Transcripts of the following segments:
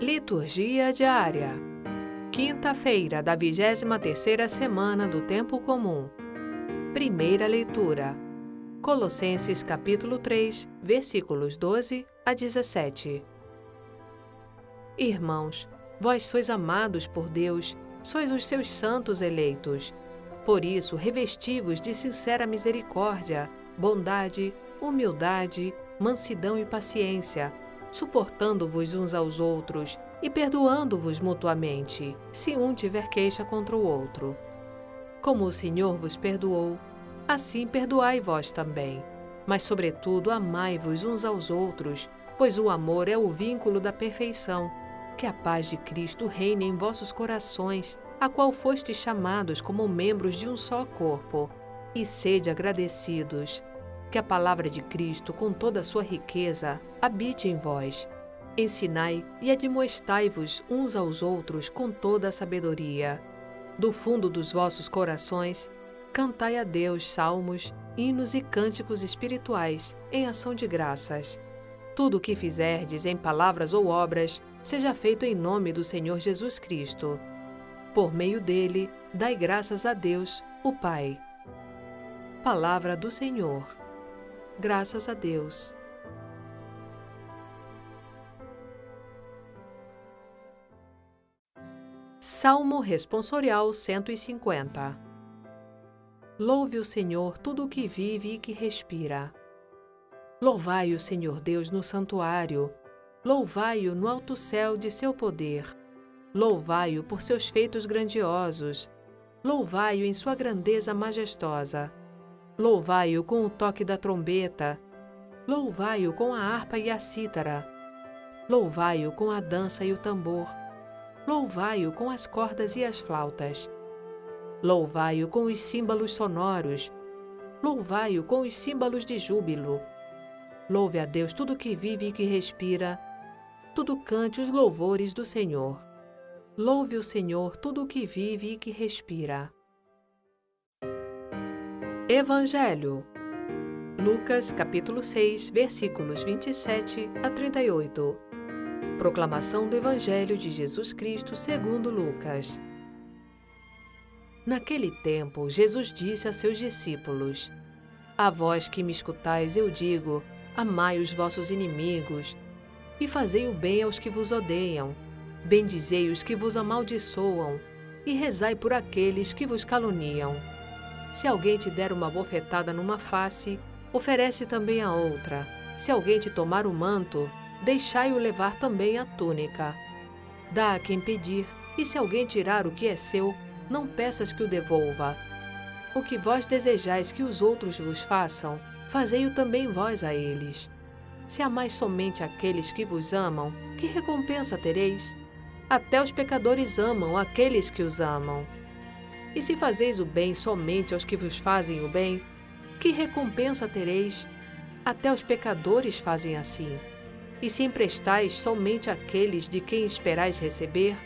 Liturgia diária. Quinta-feira da 23ª semana do tempo comum. Primeira leitura. Colossenses capítulo 3, versículos 12 a 17. Irmãos, vós sois amados por Deus, sois os seus santos eleitos. Por isso, revesti-vos de sincera misericórdia, bondade, humildade, mansidão e paciência suportando-vos uns aos outros e perdoando-vos mutuamente, se um tiver queixa contra o outro. Como o Senhor vos perdoou, assim perdoai vós também. Mas, sobretudo, amai-vos uns aos outros, pois o amor é o vínculo da perfeição. Que a paz de Cristo reine em vossos corações, a qual fostes chamados como membros de um só corpo. E sede agradecidos que a palavra de Cristo, com toda a sua riqueza, habite em vós. Ensinai e admoestai-vos uns aos outros com toda a sabedoria. Do fundo dos vossos corações, cantai a Deus salmos, hinos e cânticos espirituais em ação de graças. Tudo o que fizerdes em palavras ou obras, seja feito em nome do Senhor Jesus Cristo. Por meio dele, dai graças a Deus, o Pai. Palavra do Senhor. Graças a Deus. Salmo Responsorial 150 Louve o Senhor tudo o que vive e que respira. Louvai o Senhor Deus no santuário, louvai-o no alto céu de seu poder. Louvai-o por seus feitos grandiosos, louvai-o em sua grandeza majestosa. Louvai-o com o toque da trombeta, louvai-o com a harpa e a cítara, louvai-o com a dança e o tambor, louvai-o com as cordas e as flautas, louvai-o com os símbolos sonoros, louvai-o com os símbolos de júbilo. Louve a Deus tudo que vive e que respira, tudo cante os louvores do Senhor. Louve o Senhor tudo o que vive e que respira. Evangelho. Lucas capítulo 6, versículos 27 a 38. Proclamação do Evangelho de Jesus Cristo segundo Lucas. Naquele tempo, Jesus disse a seus discípulos: A vós que me escutais, eu digo: amai os vossos inimigos e fazei o bem aos que vos odeiam. Bendizei os que vos amaldiçoam e rezai por aqueles que vos caluniam. Se alguém te der uma bofetada numa face, oferece também a outra. Se alguém te tomar o manto, deixai-o levar também a túnica. Dá a quem pedir, e se alguém tirar o que é seu, não peças que o devolva. O que vós desejais que os outros vos façam, fazei-o também vós a eles. Se amais somente aqueles que vos amam, que recompensa tereis? Até os pecadores amam aqueles que os amam. E se fazeis o bem somente aos que vos fazem o bem, que recompensa tereis? Até os pecadores fazem assim. E se emprestais somente àqueles de quem esperais receber,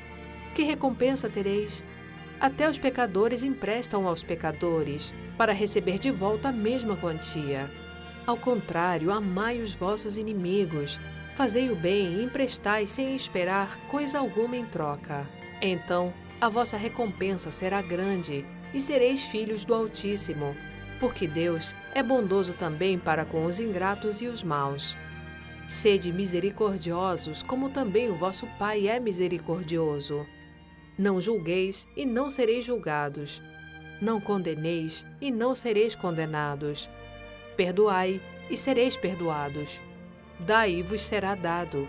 que recompensa tereis? Até os pecadores emprestam aos pecadores, para receber de volta a mesma quantia. Ao contrário, amai os vossos inimigos, fazei o bem e emprestai sem esperar coisa alguma em troca. Então, a vossa recompensa será grande e sereis filhos do Altíssimo, porque Deus é bondoso também para com os ingratos e os maus. Sede misericordiosos, como também o vosso Pai é misericordioso. Não julgueis e não sereis julgados. Não condeneis e não sereis condenados. Perdoai e sereis perdoados. Dai e vos será dado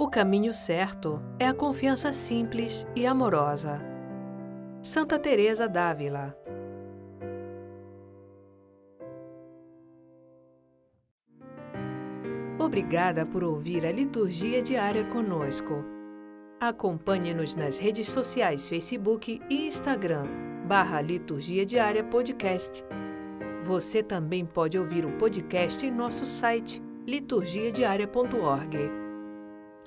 O caminho certo é a confiança simples e amorosa. Santa Teresa d'Ávila Obrigada por ouvir a liturgia diária conosco. Acompanhe-nos nas redes sociais Facebook e Instagram, barra Liturgia Diária Podcast. Você também pode ouvir o podcast em nosso site liturgiadiaria.org.